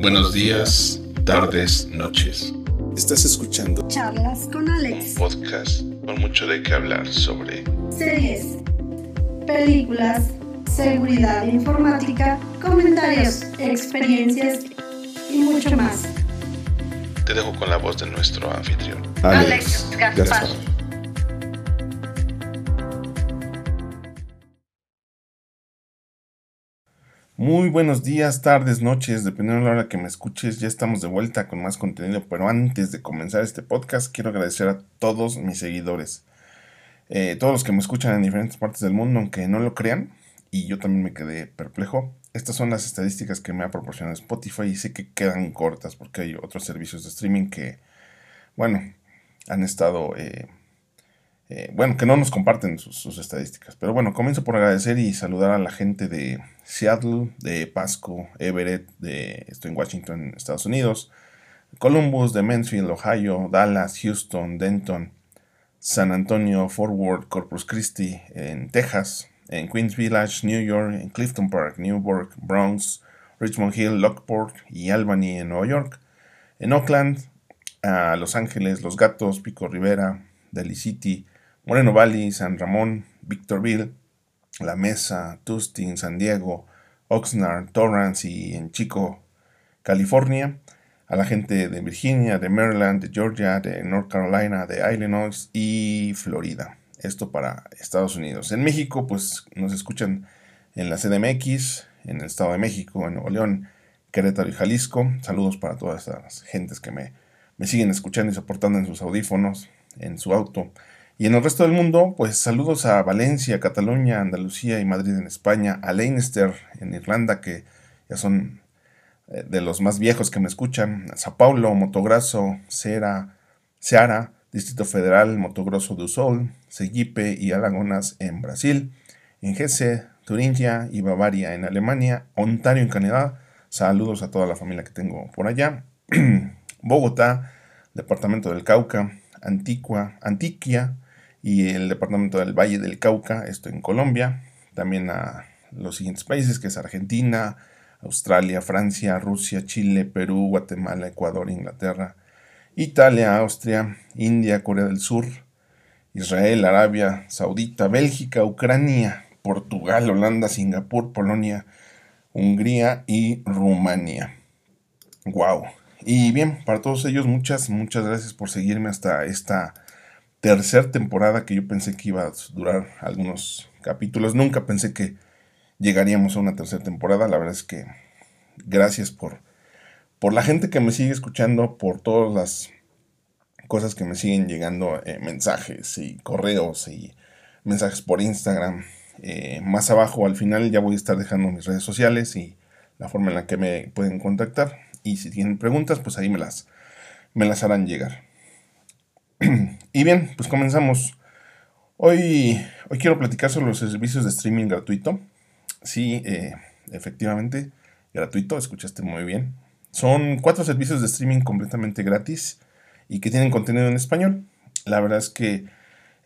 Buenos días, tardes, noches. Estás escuchando Charlas con Un Alex. podcast con mucho de qué hablar sobre Series, películas, seguridad informática, comentarios, experiencias y mucho más. Te dejo con la voz de nuestro anfitrión. Alex Gaspar. Muy buenos días, tardes, noches, dependiendo de la hora que me escuches, ya estamos de vuelta con más contenido, pero antes de comenzar este podcast quiero agradecer a todos mis seguidores, Eh, todos los que me escuchan en diferentes partes del mundo, aunque no lo crean, y yo también me quedé perplejo. Estas son las estadísticas que me ha proporcionado Spotify y sé que quedan cortas porque hay otros servicios de streaming que, bueno, han estado... eh, eh, bueno, que no nos comparten sus, sus estadísticas. Pero bueno, comienzo por agradecer y saludar a la gente de Seattle, de Pasco, Everett, de, estoy en Washington, Estados Unidos, Columbus, de Mansfield, Ohio, Dallas, Houston, Denton, San Antonio, Fort Worth, Corpus Christi, en Texas, en Queens Village, New York, en Clifton Park, Newburgh, Bronx, Richmond Hill, Lockport y Albany en Nueva York, en Oakland, a Los Ángeles, Los Gatos, Pico Rivera, Daly City, Moreno Valley, San Ramón, Victorville, La Mesa, Tustin, San Diego, Oxnard, Torrance y en Chico, California, a la gente de Virginia, de Maryland, de Georgia, de North Carolina, de Illinois y Florida. Esto para Estados Unidos. En México, pues nos escuchan en la CDMX, en el Estado de México, en Nuevo León, Querétaro y Jalisco. Saludos para todas estas gentes que me, me siguen escuchando y soportando en sus audífonos, en su auto. Y en el resto del mundo, pues saludos a Valencia, Cataluña, Andalucía y Madrid en España, a Leinster en Irlanda, que ya son eh, de los más viejos que me escuchan, a Sao Paulo, Motograsso, Cera, Ceará, Distrito Federal, Motogrosso do Sol, Sergipe y Alagonas en Brasil, en Hesse, Turingia y Bavaria en Alemania, Ontario en Canadá, saludos a toda la familia que tengo por allá, Bogotá, Departamento del Cauca, Antigua, Antiquia y el Departamento del Valle del Cauca, esto en Colombia, también a los siguientes países que es Argentina, Australia, Francia, Rusia, Chile, Perú, Guatemala, Ecuador, Inglaterra, Italia, Austria, India, Corea del Sur, Israel, Arabia Saudita, Bélgica, Ucrania, Portugal, Holanda, Singapur, Polonia, Hungría y Rumania. Wow. Y bien, para todos ellos, muchas, muchas gracias por seguirme hasta esta tercera temporada que yo pensé que iba a durar algunos capítulos. Nunca pensé que llegaríamos a una tercera temporada. La verdad es que gracias por, por la gente que me sigue escuchando, por todas las cosas que me siguen llegando, eh, mensajes y correos y mensajes por Instagram. Eh, más abajo al final ya voy a estar dejando mis redes sociales y la forma en la que me pueden contactar. Y si tienen preguntas, pues ahí me las, me las harán llegar. Y bien, pues comenzamos. Hoy, hoy quiero platicar sobre los servicios de streaming gratuito. Sí, eh, efectivamente, gratuito, escuchaste muy bien. Son cuatro servicios de streaming completamente gratis y que tienen contenido en español. La verdad es que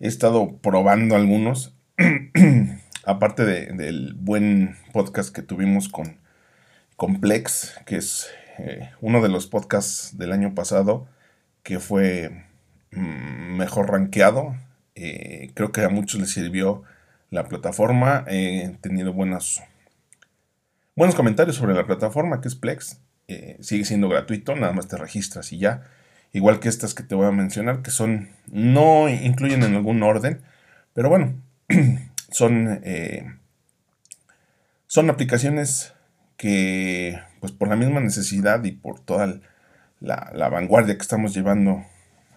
he estado probando algunos. Aparte de- del buen podcast que tuvimos con Complex, que es eh, uno de los podcasts del año pasado que fue mm, mejor rankeado. Eh, creo que a muchos les sirvió la plataforma. He tenido buenos, buenos comentarios sobre la plataforma que es Plex. Eh, sigue siendo gratuito, nada más te registras y ya. Igual que estas que te voy a mencionar, que son, no incluyen en algún orden, pero bueno, son, eh, son aplicaciones que, pues por la misma necesidad y por toda la, la vanguardia que estamos llevando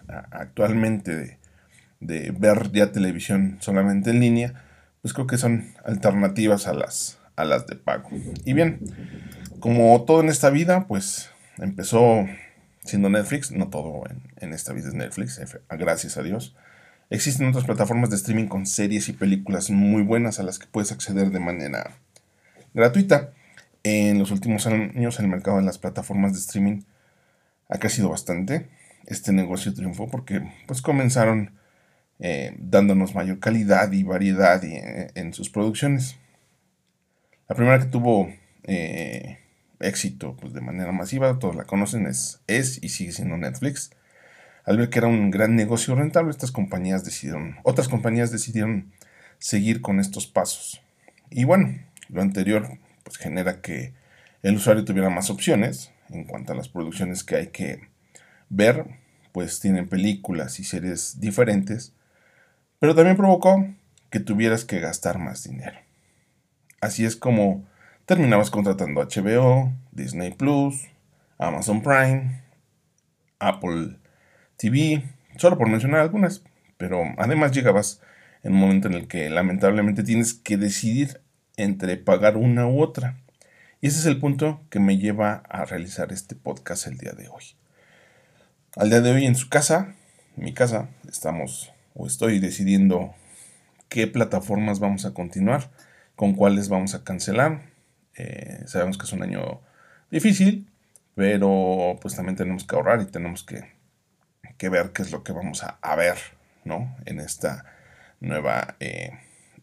actualmente de, ver ya televisión solamente en línea, pues creo que son alternativas a las, a las de pago. Y bien, como todo en esta vida, pues empezó siendo Netflix, no todo en, en esta vida es Netflix, gracias a Dios. Existen otras plataformas de streaming con series y películas muy buenas a las que puedes acceder de manera gratuita. En los últimos años el mercado de las plataformas de streaming ha crecido bastante. Este negocio triunfó porque pues comenzaron eh, dándonos mayor calidad y variedad eh, en sus producciones. La primera que tuvo eh, éxito pues, de manera masiva, todos la conocen, es, es y sigue siendo Netflix. Al ver que era un gran negocio rentable, estas compañías decidieron, otras compañías decidieron seguir con estos pasos. Y bueno, lo anterior pues genera que el usuario tuviera más opciones en cuanto a las producciones que hay que ver, pues tienen películas y series diferentes, pero también provocó que tuvieras que gastar más dinero. Así es como terminabas contratando HBO, Disney Plus, Amazon Prime, Apple TV, solo por mencionar algunas, pero además llegabas en un momento en el que lamentablemente tienes que decidir entre pagar una u otra. Y ese es el punto que me lleva a realizar este podcast el día de hoy. Al día de hoy en su casa, mi casa, estamos o estoy decidiendo qué plataformas vamos a continuar, con cuáles vamos a cancelar. Eh, sabemos que es un año difícil, pero pues también tenemos que ahorrar y tenemos que, ver qué es lo que vamos a, ver, ¿no? En esta nueva eh,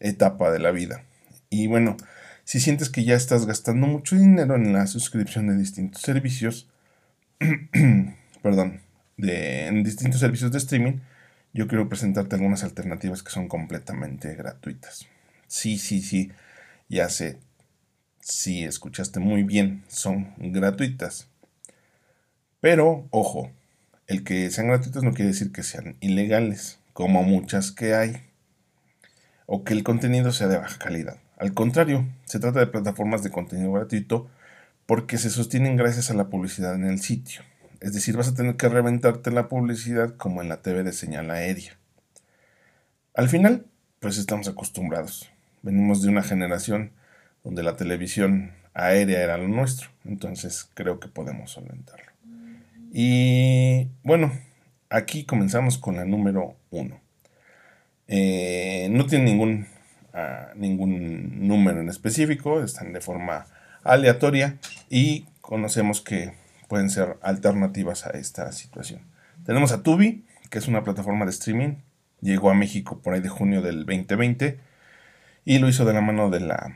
etapa de la vida. Y bueno, si sientes que ya estás gastando mucho dinero en la suscripción de distintos servicios, perdón, de, en distintos servicios de streaming, yo quiero presentarte algunas alternativas que son completamente gratuitas. Sí, sí, sí, ya sé, sí, escuchaste muy bien, son gratuitas. Pero, ojo, el que sean gratuitas no quiere decir que sean ilegales, como muchas que hay, o que el contenido sea de baja calidad. Al contrario, se trata de plataformas de contenido gratuito porque se sostienen gracias a la publicidad en el sitio. Es decir, vas a tener que reventarte la publicidad como en la TV de señal aérea. Al final, pues estamos acostumbrados. Venimos de una generación donde la televisión aérea era lo nuestro. Entonces creo que podemos solventarlo. Y bueno, aquí comenzamos con la número uno. Eh, no tiene ningún, ah, ningún número en específico, están de forma aleatoria y conocemos que pueden ser alternativas a esta situación. Tenemos a Tubi, que es una plataforma de streaming. Llegó a México por ahí de junio del 2020 y lo hizo de la mano de la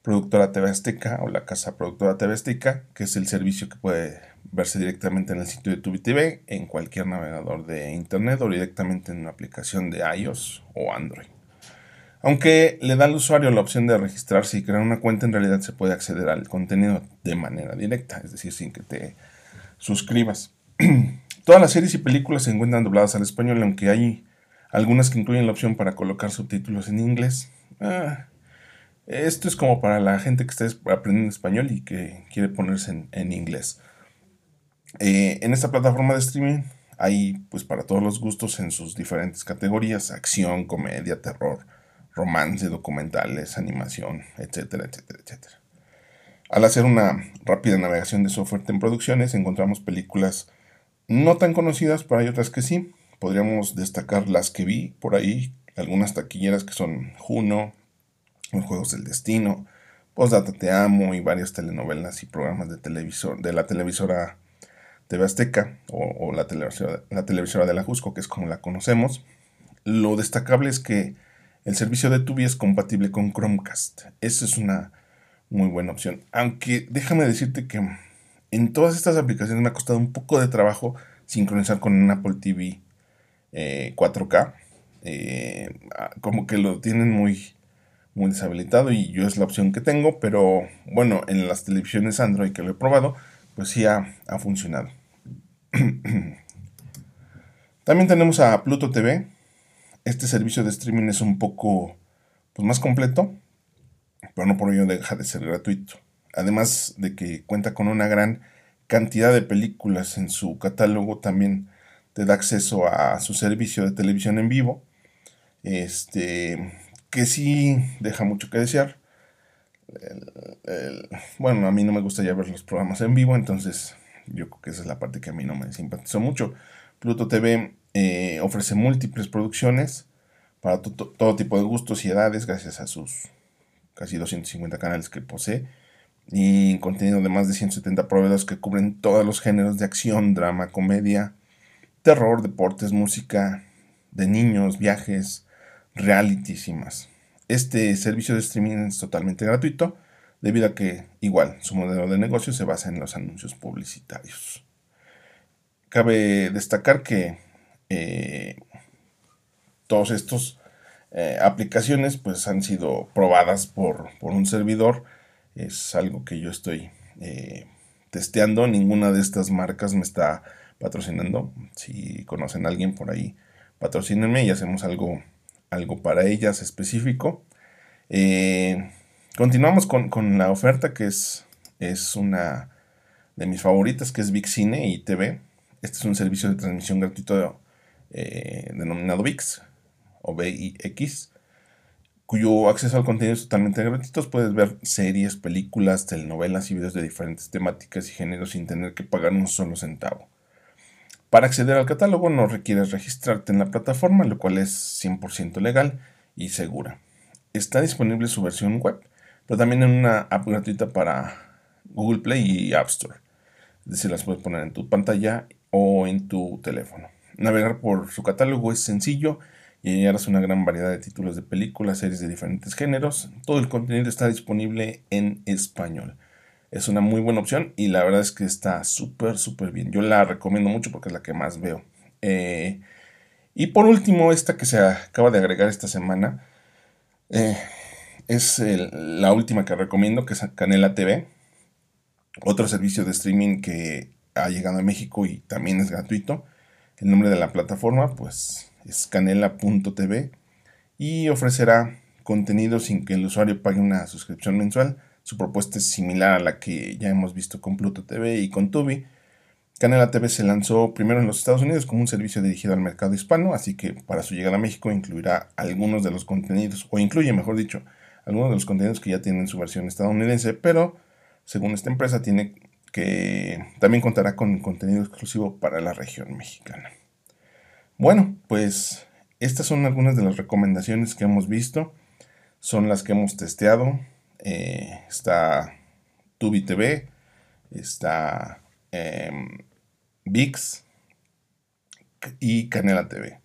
productora TV Azteca o la casa productora TV Azteca, que es el servicio que puede verse directamente en el sitio de Tubi TV, en cualquier navegador de internet o directamente en una aplicación de iOS o Android. Aunque le da al usuario la opción de registrarse y crear una cuenta, en realidad se puede acceder al contenido de manera directa, es decir, sin que te suscribas. Todas las series y películas se encuentran dobladas al español, aunque hay algunas que incluyen la opción para colocar subtítulos en inglés. Ah, esto es como para la gente que está aprendiendo español y que quiere ponerse en, inglés. Eh, en esta plataforma de streaming hay pues para todos los gustos en sus diferentes categorías, acción, comedia, terror, romance, documentales, animación, etcétera, etcétera, etcétera. Al hacer una rápida navegación de su oferta en producciones, encontramos películas no tan conocidas, pero hay otras que sí. Podríamos destacar las que vi por ahí, algunas taquilleras que son Juno, Los Juegos del Destino, Postdata Te Amo y varias telenovelas y programas de televisor, de la televisora TV Azteca o, la, televisora, la televisora de la Jusco, que es como la conocemos. Lo destacable es que el servicio de Tubi es compatible con Chromecast. Esa es una muy buena opción. Aunque déjame decirte que en todas estas aplicaciones me ha costado un poco de trabajo sincronizar con un Apple TV 4K. Eh, eh, ah, como que lo tienen muy, muy deshabilitado y yo es la opción que tengo, pero bueno, en las televisiones Android que lo he probado, pues sí ha, ha funcionado. También tenemos a Pluto TV, este servicio de streaming es un poco pues, más completo, pero no por ello deja de ser gratuito. Además de que cuenta con una gran cantidad de películas en su catálogo, también te da acceso a su servicio de televisión en vivo, este, que sí deja mucho que desear. bueno, a mí no me gusta ya ver los programas en vivo, entonces yo creo que esa es la parte que a mí no me simpatizó mucho. Pluto TV eh, ofrece múltiples producciones para todo tipo de gustos y edades gracias a sus casi 250 canales que posee y contenido de más de 170 proveedores que cubren todos los géneros de acción, drama, comedia, terror, deportes, música, de niños, viajes, realities y más. Este servicio de streaming es totalmente gratuito, debido a que igual su modelo de negocio se basa en los anuncios publicitarios. Cabe destacar que eh, todos estos eh, aplicaciones pues han sido probadas por, un servidor. Es algo que yo estoy eh, testeando. Ninguna de estas marcas me está patrocinando. Si conocen a alguien por ahí, patrocínenme y hacemos algo, algo para ellas específico. Eh, continuamos con, la oferta que es, es una de mis favoritas, que es Big Cine y TV. Este es un servicio de transmisión gratuito denominado VIX o BIX, cuyo acceso al contenido es totalmente gratuito. Puedes ver series, películas, telenovelas y videos de diferentes temáticas y géneros sin tener que pagar un solo centavo. Para acceder al catálogo no requieres registrarte en la plataforma, lo cual es 100% legal y segura. Está disponible su versión web, pero también en una app gratuita para Google Play y App Store. Es decir, las puedes poner en tu pantalla o en tu teléfono. Navegar por su catálogo es sencillo y hallaras una gran variedad de títulos de películas, series de diferentes géneros. Todo el contenido está disponible en español. Es una muy buena opción y la verdad es que está súper, súper bien. Yo la recomiendo mucho porque es la que más veo. Eh, y por último, esta que se acaba de agregar esta semana eh, es la última que recomiendo, que es Canela TV. Otro servicio de streaming que ha llegado a México y también es gratuito. El nombre de la plataforma, pues es canela.tv y ofrecerá contenido sin que el usuario pague una suscripción mensual. Su propuesta es similar a la que ya hemos visto con Pluto TV y con Tubi. Canela TV se lanzó primero en los Estados Unidos como un servicio dirigido al mercado hispano, así que para su llegada a México incluirá algunos de los contenidos, o incluye, mejor dicho, algunos de los contenidos que ya tienen su versión estadounidense, pero según esta empresa tiene que también contará con contenido exclusivo para la región mexicana. Bueno, pues estas son algunas de las recomendaciones que hemos visto. Son las que hemos testeado. Eh, está Tubi TV, está em, VIX y Canela TV.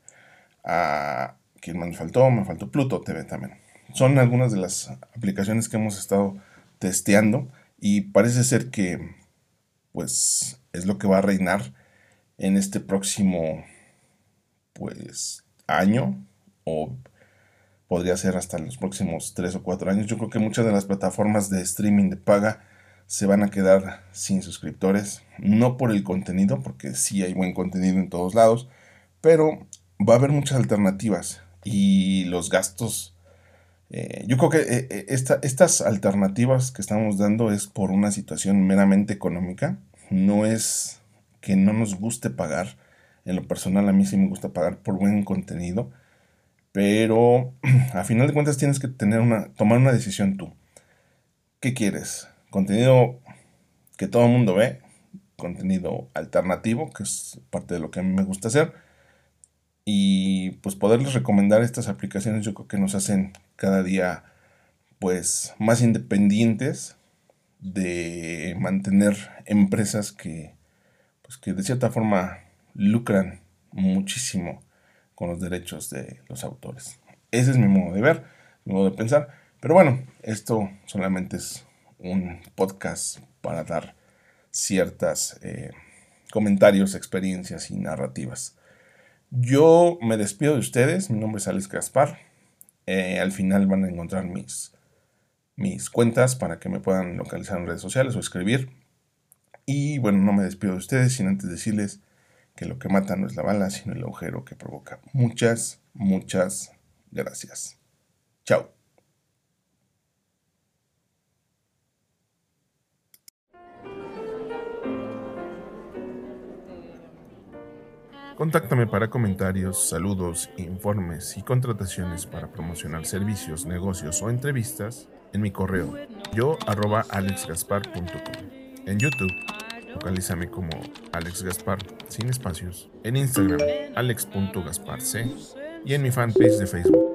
Ah, ¿Quién más me faltó? Me faltó Pluto TV también. Son algunas de las aplicaciones que hemos estado testeando y parece ser que pues es lo que va a reinar en este próximo pues año o podría ser hasta los próximos 3 o 4 años. Yo creo que muchas de las plataformas de streaming de paga se van a quedar sin suscriptores, no por el contenido, porque sí hay buen contenido en todos lados, pero va a haber muchas alternativas y los gastos, eh, yo creo que eh, eh, estas alternativas que estamos dando es por una situación meramente económica, no es que no nos guste pagar, en lo personal a mí sí me gusta pagar por buen contenido, pero a final de cuentas tienes que tener una, tomar una decisión tú. ¿Qué quieres? ¿Contenido que todo el mundo ve? ¿Contenido alternativo? Que es parte de lo que a mí me gusta hacer. Y pues poderles recomendar estas aplicaciones yo creo que nos hacen cada día pues más independientes de mantener empresas que pues que de cierta forma lucran muchísimo con los derechos de los autores. Ese es mi modo de ver, mi modo de pensar. Pero bueno, esto solamente es un podcast para dar ciertas eh, comentarios, experiencias y narrativas. Yo me despido de ustedes, mi nombre es Alex Gaspar. Eh, al final van a encontrar mis, mis cuentas para que me puedan localizar en redes sociales o escribir. Y bueno, no me despido de ustedes sin antes decirles que lo que mata no es la bala, sino el agujero que provoca. Muchas, muchas gracias. Chao. Contáctame para comentarios, saludos, informes y contrataciones para promocionar servicios, negocios o entrevistas en mi correo yo arroba alexgaspar.com. En YouTube Localízame como Alex Gaspar, sin espacios. En Instagram, alex.gasparc. Y en mi fanpage de Facebook,